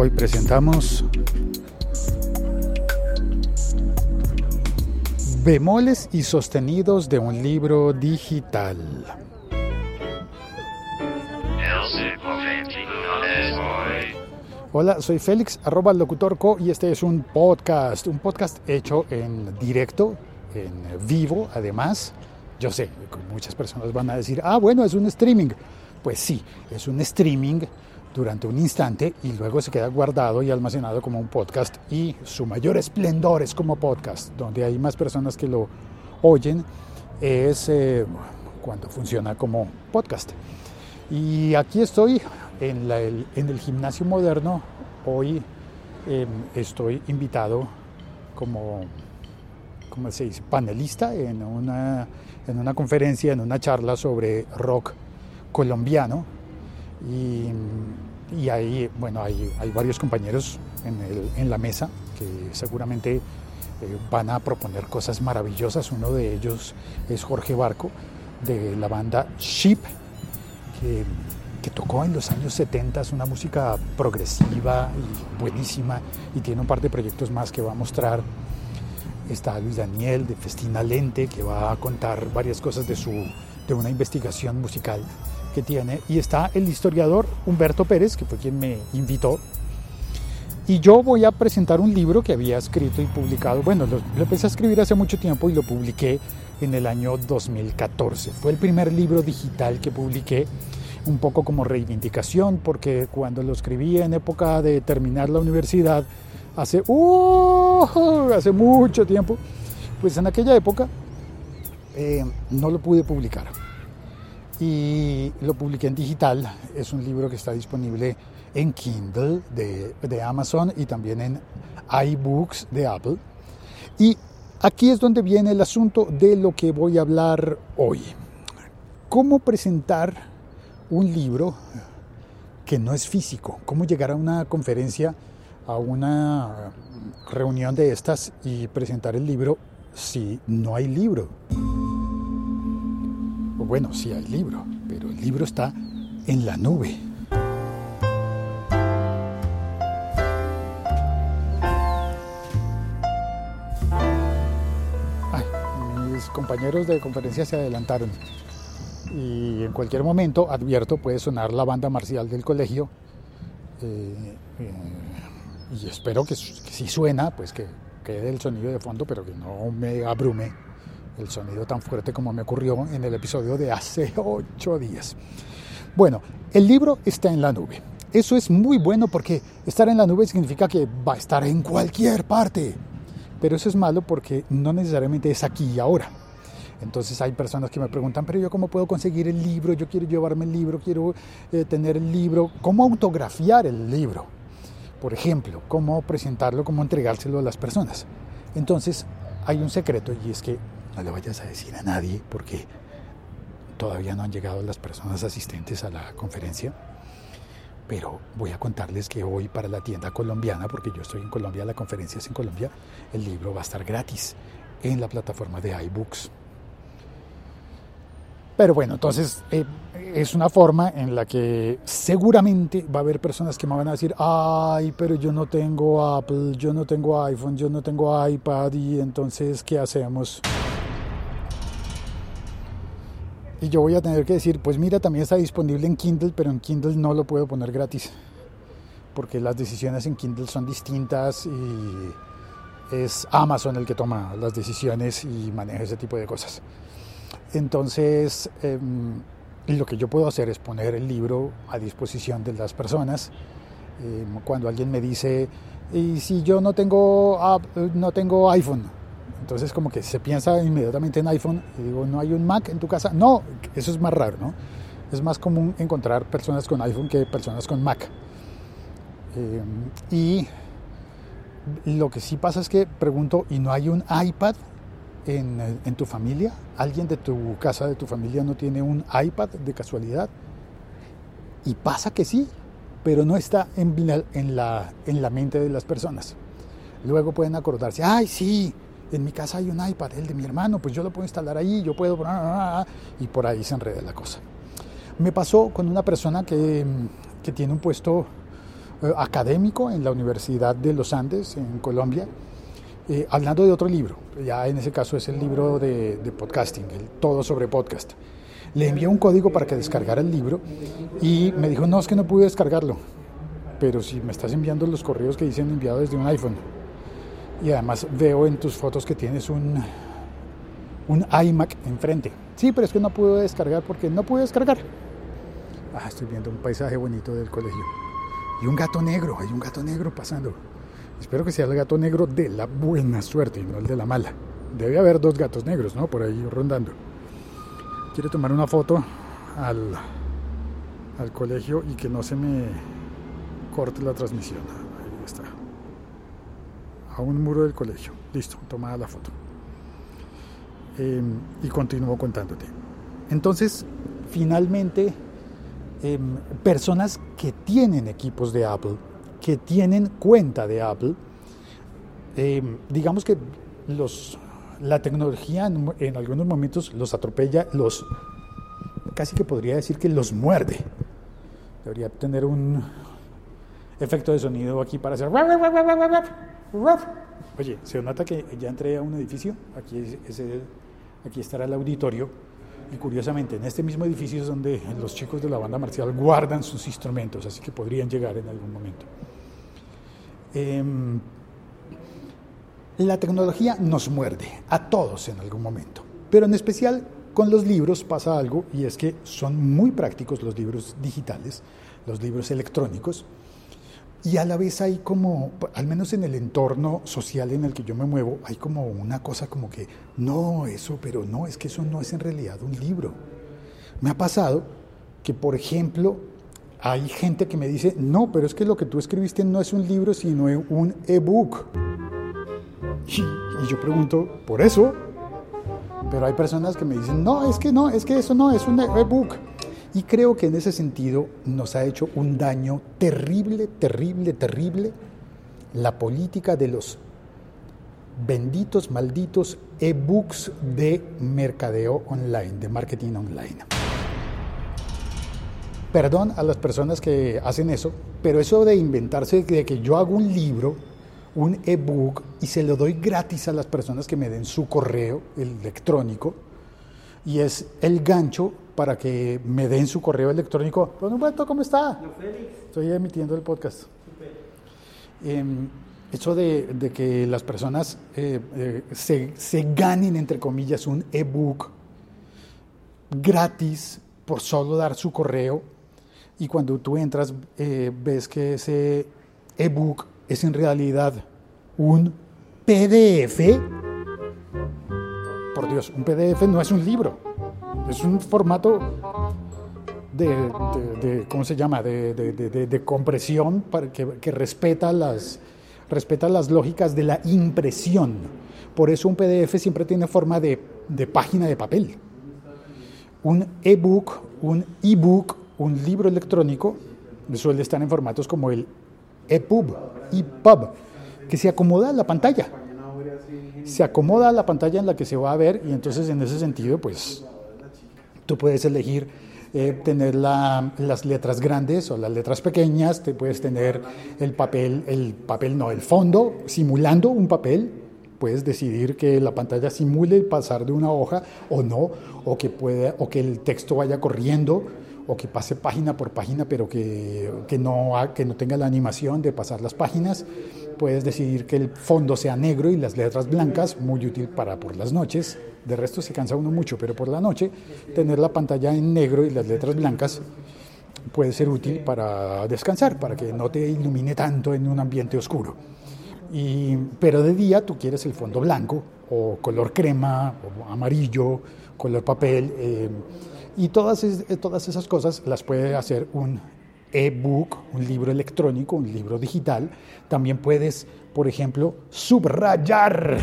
Hoy presentamos bemoles y sostenidos de un libro digital. Hola, soy Félix, arroba locutorco y este es un podcast, un podcast hecho en directo, en vivo además. Yo sé, muchas personas van a decir, ah, bueno, es un streaming. Pues sí, es un streaming durante un instante y luego se queda guardado y almacenado como un podcast. Y su mayor esplendor es como podcast, donde hay más personas que lo oyen, es eh, cuando funciona como podcast. Y aquí estoy en, el, gimnasio moderno, hoy em, estoy invitado como, se dice, panelista en una, en una conferencia, en una charla sobre rock colombiano y, y ahí, bueno, hay, hay varios compañeros en, la mesa que seguramente eh, van a proponer cosas maravillosas. Uno de ellos es Jorge Barco, de la banda Sheep, que, que tocó en los años 70 una música progresiva y buenísima y tiene un par de proyectos más que va a mostrar. Está Luis Daniel de Festina Lente, que va a contar varias cosas de, su, de una investigación musical tiene. Y está el historiador Humberto Pérez, que fue quien me invitó. Y yo voy a presentar un libro que había escrito y publicado. Bueno, lo, empecé a escribir hace mucho tiempo y lo publiqué en el año 2014. Fue el primer libro digital que publiqué, un poco como reivindicación, porque cuando lo escribí en época de terminar la universidad, hace, uh, hace mucho tiempo, pues en aquella época eh, no lo pude publicar y lo publiqué en digital. Es un libro que está disponible en Kindle de, Amazon y también en iBooks de Apple. Y aquí es donde viene el asunto de lo que voy a hablar hoy. ¿Cómo presentar un libro que no es físico? ¿Cómo llegar a una conferencia, a una reunión de estas y presentar el libro si no hay libro? Bueno, sí hay libro, pero el libro está en la nube. Mis compañeros de conferencia se adelantaron. Y en cualquier momento, advierto, puede sonar la banda marcial del colegio. Eh, eh, y espero que, que si suena, pues que quede el sonido de fondo, pero que no me abrume el sonido tan fuerte como me ocurrió en el episodio de hace ocho días. Bueno, el libro está en la nube. Eso es muy bueno porque estar en la nube significa que va a estar en cualquier parte. Pero eso es malo porque no necesariamente es aquí y ahora. Entonces hay personas que me preguntan, pero yo cómo puedo conseguir el libro, yo quiero llevarme el libro, quiero eh, tener el libro, cómo autografiar el libro, por ejemplo, cómo presentarlo, cómo entregárselo a las personas. Entonces hay un secreto y es que no le vayas a decir a nadie porque todavía no han llegado las personas asistentes a la conferencia. Pero voy a contarles que hoy para la tienda colombiana, porque yo estoy en Colombia, la conferencia es en Colombia, el libro va a estar gratis en la plataforma de iBooks. Pero bueno, entonces eh, es una forma en la que seguramente va a haber personas que me van a decir, ay, pero yo no tengo Apple, yo no tengo iPhone, yo no tengo iPad y entonces, ¿qué hacemos? Y yo voy a tener que decir, pues mira, también está disponible en Kindle, pero en Kindle no lo puedo poner gratis. Porque las decisiones en Kindle son distintas y es Amazon el que toma las decisiones y maneja ese tipo de cosas. Entonces, em, lo que yo puedo hacer es poner el libro a disposición de las personas. Em, cuando alguien me dice, y si yo no tengo, no tengo iPhone, entonces como que se piensa inmediatamente en iPhone y digo, ¿no hay un Mac en tu casa? No, eso es más raro, ¿no? Es más común encontrar personas con iPhone que personas con Mac. Eh, y lo que sí pasa es que pregunto, ¿y no hay un iPad en, en, tu familia? ¿Alguien de tu casa, de tu familia no tiene un iPad de casualidad? Y pasa que sí, pero no está en en la, en la mente de las personas. Luego pueden acordarse, ay, sí, en mi casa hay un iPad, el de mi hermano, pues yo lo puedo instalar ahí, yo puedo... Y por ahí se enreda la cosa. Me pasó con una persona que, que tiene un puesto eh, académico en la Universidad de los Andes, en Colombia, eh, hablando de otro libro. Ya en ese caso es el libro de, de podcasting, el todo sobre podcast. Le envié un código para que descargara el libro y me dijo, no, es que no pude descargarlo. Pero si me estás enviando los correos que dicen enviado desde un iPhone. Y además veo en tus fotos que tienes un, un iMac enfrente. Sí, pero es que no pude descargar porque no pude descargar. Ah, estoy viendo un paisaje bonito del colegio. Y un gato negro, hay un gato negro pasando. Espero que sea el gato negro de la buena suerte y no el de la mala. Debe haber dos gatos negros, ¿no? Por ahí rondando. Quiero tomar una foto al, al colegio y que no se me corte la transmisión. Ahí está. A un muro del colegio. Listo, tomada la foto. Eh, y continúo contándote. Entonces, finalmente, eh, personas que tienen equipos de Apple, que tienen cuenta de Apple, eh, digamos que los, la tecnología en, en, algunos momentos los atropella, los casi que podría decir que los muerde. Debería tener un efecto de sonido aquí para hacer... Oye, se nota que ya entré a un edificio, aquí, aquí estará el auditorio, y curiosamente en este mismo edificio es donde los chicos de la banda marcial guardan sus instrumentos, así que podrían llegar en algún momento. Eh, la tecnología nos muerde, a todos en algún momento, pero en especial con los libros pasa algo y es que son muy prácticos los libros digitales, los libros electrónicos, y a la vez hay como, al menos en el entorno social en el que yo me muevo, hay como una cosa como que, no, eso, pero no, es que eso no es en realidad un libro. Me ha pasado que, por ejemplo, hay gente que me dice, no, pero es que lo que tú escribiste no es un libro, sino un ebook. Y, y yo pregunto, ¿por eso? Pero hay personas que me dicen, no, es que no, es que eso no es un ebook. Y creo que en ese sentido nos ha hecho un daño terrible, terrible, terrible la política de los benditos, malditos e-books de mercadeo online, de marketing online. Perdón a las personas que hacen eso, pero eso de inventarse de que yo hago un libro, un e-book, y se lo doy gratis a las personas que me den su correo electrónico, y es el gancho para que me den su correo electrónico. Don Humberto, ¿cómo está? Estoy emitiendo el podcast. Eh, eso de, de, que las personas eh, eh, se, se, ganen, entre comillas, un ebook gratis por solo dar su correo y cuando tú entras eh, ves que ese ebook es en realidad un PDF. Por Dios, un PDF no es un libro es un formato de, ¿cómo se llama?, de, de compresión para que, que, respeta, las, respeta las lógicas de la impresión. Por eso un PDF siempre tiene forma de, página de papel. Un ebook, un ebook, un libro electrónico, suele estar en formatos como el EPUB, EPUB, que se acomoda a la pantalla. Se acomoda a la pantalla en la que se va a ver y entonces en ese sentido, pues Tú puedes elegir eh, tener la, las letras grandes o las letras pequeñas, te puedes tener el papel, el papel no, el fondo, simulando un papel. Puedes decidir que la pantalla simule pasar de una hoja o no, o que, pueda, o que el texto vaya corriendo, o que pase página por página, pero que, que, no, que no tenga la animación de pasar las páginas. Puedes decidir que el fondo sea negro y las letras blancas, muy útil para por las noches. De resto se cansa uno mucho, pero por la noche tener la pantalla en negro y las letras blancas puede ser útil para descansar, para que no te ilumine tanto en un ambiente oscuro. Y, pero de día tú quieres el fondo blanco o color crema o amarillo, color papel. Eh, y todas, todas esas cosas las puede hacer un e-book, un libro electrónico, un libro digital. También puedes, por ejemplo, subrayar.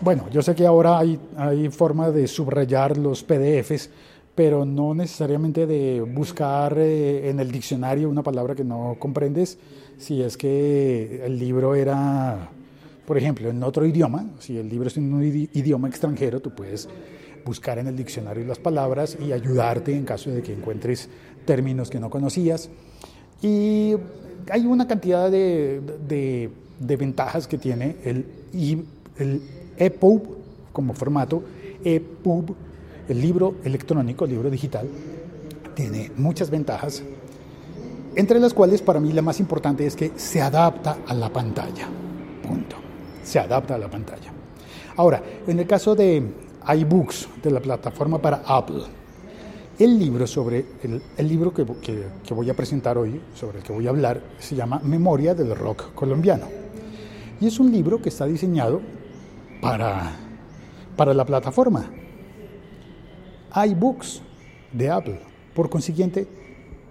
Bueno, yo sé que ahora hay, hay forma de subrayar los PDFs, pero no necesariamente de buscar eh, en el diccionario una palabra que no comprendes, si es que el libro era, por ejemplo, en otro idioma, si el libro es en un idioma extranjero, tú puedes buscar en el diccionario las palabras y ayudarte en caso de que encuentres términos que no conocías. Y hay una cantidad de, de, ventajas que tiene el, el EPUB como formato, EPUB, el libro electrónico, el libro digital, tiene muchas ventajas, entre las cuales para mí la más importante es que se adapta a la pantalla. Punto. Se adapta a la pantalla. Ahora, en el caso de iBooks, de la plataforma para Apple, el libro sobre el, libro que, que, voy a presentar hoy, sobre el que voy a hablar, se llama Memoria del Rock Colombiano. Y es un libro que está diseñado para, para la plataforma iBooks de Apple. Por consiguiente,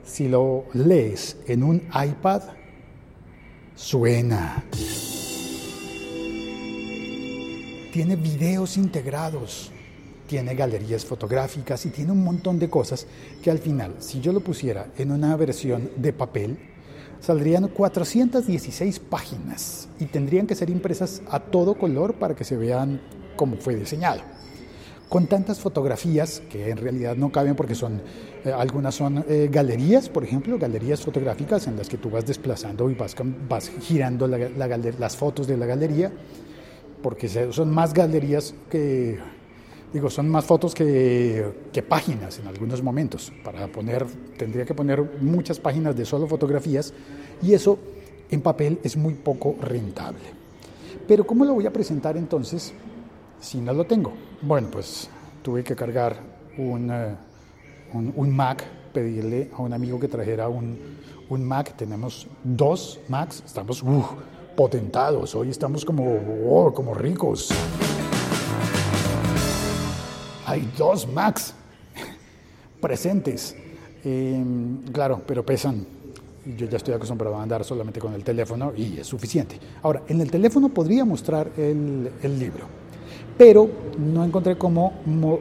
si lo lees en un iPad, suena. Tiene videos integrados, tiene galerías fotográficas y tiene un montón de cosas que al final, si yo lo pusiera en una versión de papel, saldrían 416 páginas y tendrían que ser impresas a todo color para que se vean como fue diseñado. Con tantas fotografías que en realidad no caben porque son, eh, algunas son eh, galerías, por ejemplo, galerías fotográficas en las que tú vas desplazando y vas, vas girando las fotos de la galería, porque son más galerías que, digo, son más fotos que, páginas en algunos momentos. Para poner, tendría que poner muchas páginas de solo fotografías y eso en papel es muy poco rentable. Pero ¿cómo lo voy a presentar entonces? si no lo tengo? Bueno, pues tuve que cargar un, eh, un, Mac, pedirle a un amigo que trajera un, un Mac. Tenemos dos Macs, estamos potentados, hoy estamos como, oh, como ricos. Hay dos Macs presentes. Em, claro, pero pesan. Yo ya estoy acostumbrado a andar solamente con el teléfono y es suficiente. Ahora, en el teléfono podría mostrar el, el libro pero no encontré cómo,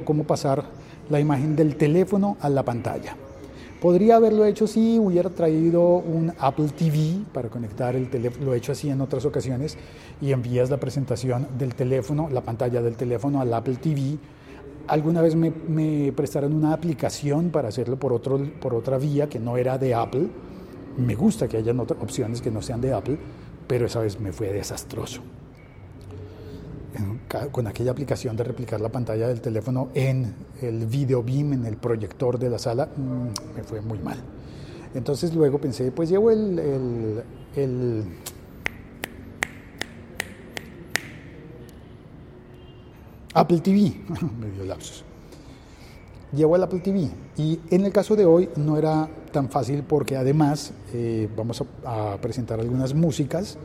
cómo pasar la imagen del teléfono a la pantalla. Podría haberlo hecho si hubiera traído un Apple TV para conectar el teléfono, lo he hecho así en otras ocasiones, y envías la presentación del teléfono, la pantalla del teléfono al Apple TV. Alguna vez me, prestaron una aplicación para hacerlo por, otro, por otra vía que no era de Apple. Me gusta que haya opciones que no sean de Apple, pero esa vez me fue desastroso con aquella aplicación de replicar la pantalla del teléfono en el video beam, en el proyector de la sala, mm, me fue muy mal. Entonces luego pensé, pues llevo el, el, Apple TV, me dio lapsos. Llevo el Apple TV y en el caso de hoy no era tan fácil porque además eh, vamos a presentar algunas músicas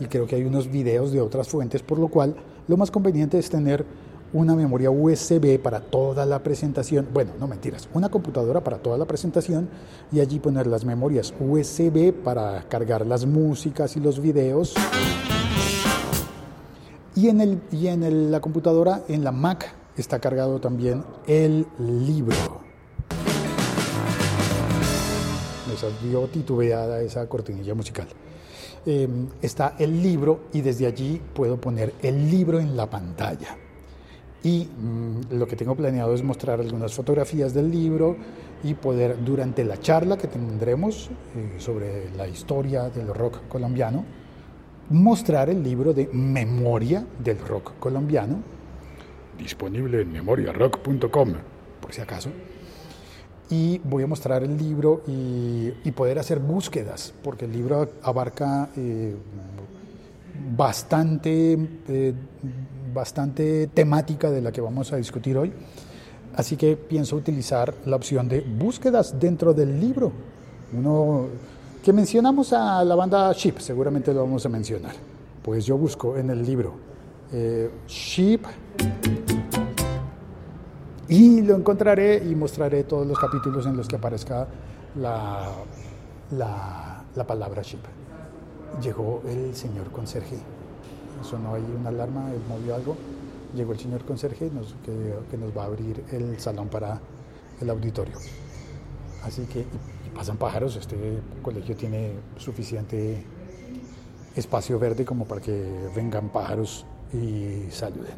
y creo que hay unos videos de otras fuentes, por lo cual lo más conveniente es tener una memoria USB para toda la presentación, bueno, no mentiras, una computadora para toda la presentación y allí poner las memorias USB para cargar las músicas y los videos. Y en, el, y en la computadora, en la Mac, está cargado también el libro. Me salió titubeada esa cortinilla musical. Em, está el libro y desde allí puedo poner el libro en la pantalla. Y mm, lo que tengo planeado es mostrar algunas fotografías del libro y poder durante la charla que tendremos eh, sobre la historia del rock colombiano, mostrar el libro de Memoria del Rock Colombiano, disponible en memoriarock.com, por si acaso y voy a mostrar el libro y, poder hacer búsquedas, porque el libro abarca eh, bastante, eh, bastante temática de la que vamos a discutir hoy. Así que pienso utilizar la opción de búsquedas dentro del libro. Uno que mencionamos a la banda Sheep, seguramente lo vamos a mencionar. Pues yo busco en el libro eh, Sheep y lo encontraré y mostraré todos los capítulos en los que aparezca la, la, palabra ship. Llegó el señor conserje. Sonó ahí una alarma, él movió algo. Llegó el señor conserje que, nos va a abrir el salón para el auditorio. Así que pasan pájaros, este colegio tiene suficiente espacio verde como para que vengan pájaros y saluden.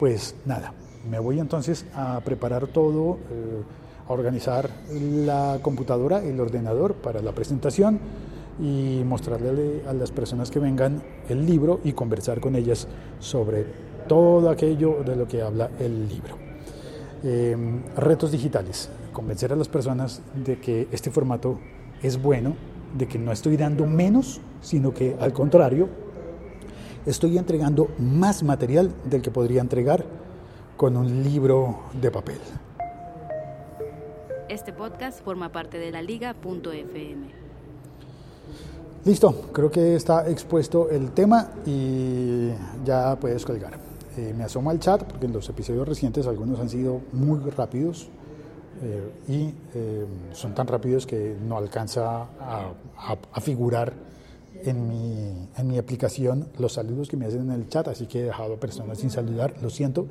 Pues nada, me voy entonces a preparar todo, eh, a organizar la computadora, el ordenador para la presentación y mostrarle a las personas que vengan el libro y conversar con ellas sobre todo aquello de lo que habla el libro. Em, retos digitales, convencer a las personas de que este formato es bueno, de que no estoy dando menos, sino que al contrario, estoy entregando más material del que podría entregar con un libro de papel. Este podcast forma parte de la liga.fm. Listo, creo que está expuesto el tema y ya puedes colgar. Eh, me asomo al chat porque en los episodios recientes algunos han sido muy rápidos eh, y eh, son tan rápidos que no alcanza a, a figurar en mi, en mi, aplicación los saludos que me hacen en el chat, así que he dejado personas sin saludar, lo siento.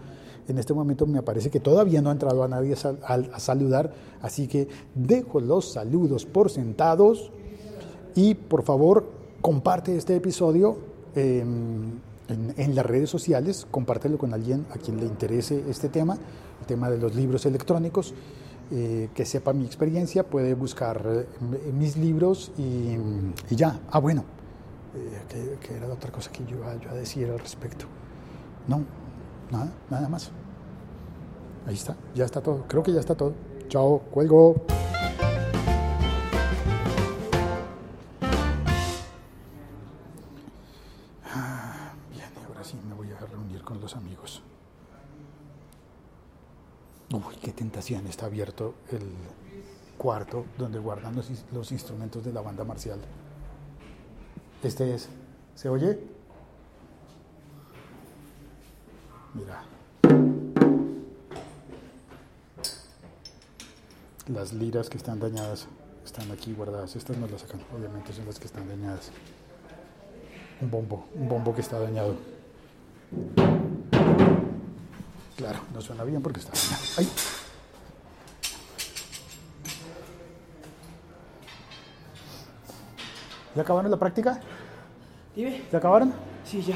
En este momento me parece que todavía no ha entrado a nadie a, saludar, así que dejo los saludos por sentados y por favor comparte este episodio en, en, las redes sociales, compártelo con alguien a quien le interese este tema, el tema de los libros electrónicos. Eh, que sepa mi experiencia, puede buscar eh, mis libros y, y ya. Ah, bueno, eh, ¿qué, era la otra cosa que yo iba yo a decir al respecto? No, nada, nada más. Ahí está, ya está todo. Creo que ya está todo. Chao, cuelgo. Ah, bien, ahora sí me voy a reunir con los amigos. Uy, qué tentación, está abierto el cuarto donde guardan los instrumentos de la banda marcial. Este es. ¿Se oye? Mira. Las liras que están dañadas están aquí guardadas. Estas no las sacan, obviamente son las que están dañadas. Un bombo, un bombo que está dañado. Claro, no suena bien porque está dañado. ¡Ay! ¿Ya acabaron la práctica? Dime. ¿Ya acabaron? Sí, ya.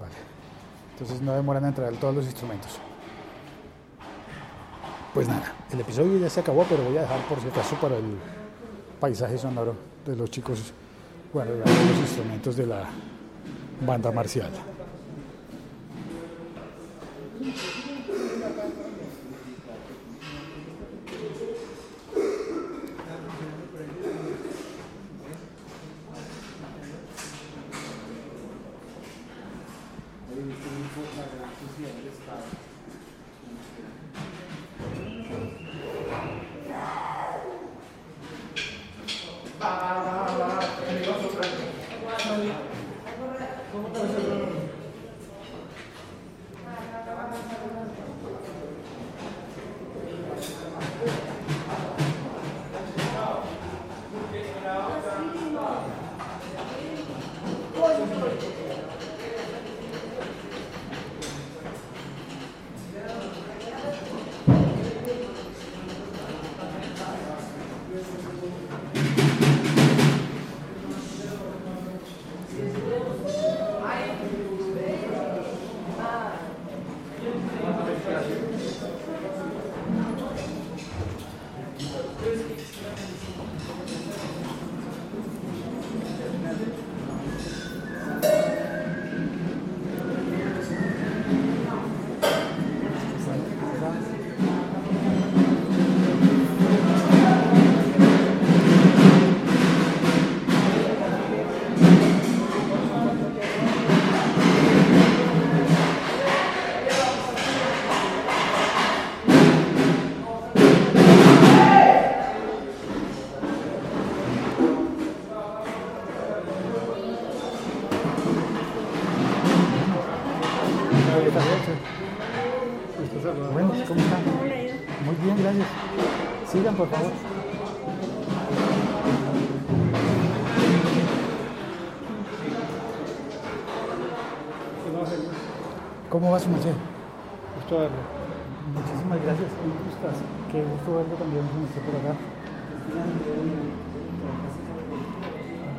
Vale. Entonces no demoran en traer todos los instrumentos. Pues nada, el episodio ya se acabó, pero voy a dejar por si acaso para el paisaje sonoro de los chicos guardando los instrumentos de la banda marcial.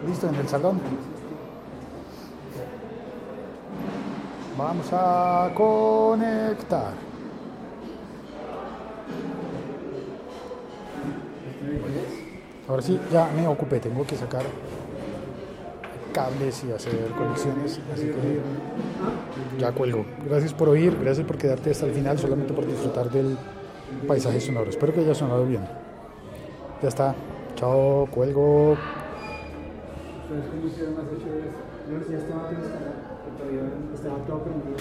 listo en el salón. Vamos a conectar. Ahora sí, ya me ocupé, tengo que sacar cables y hacer conexiones, así que ya cuelgo. Gracias por oír, gracias por quedarte hasta el final, solamente por disfrutar del paisaje sonoro. Espero que haya sonado bien. Ya está, chao, cuelgo. ¿Sabes cómo hicieron más esto? Ya estaba todo instalado, estaba todo prendido.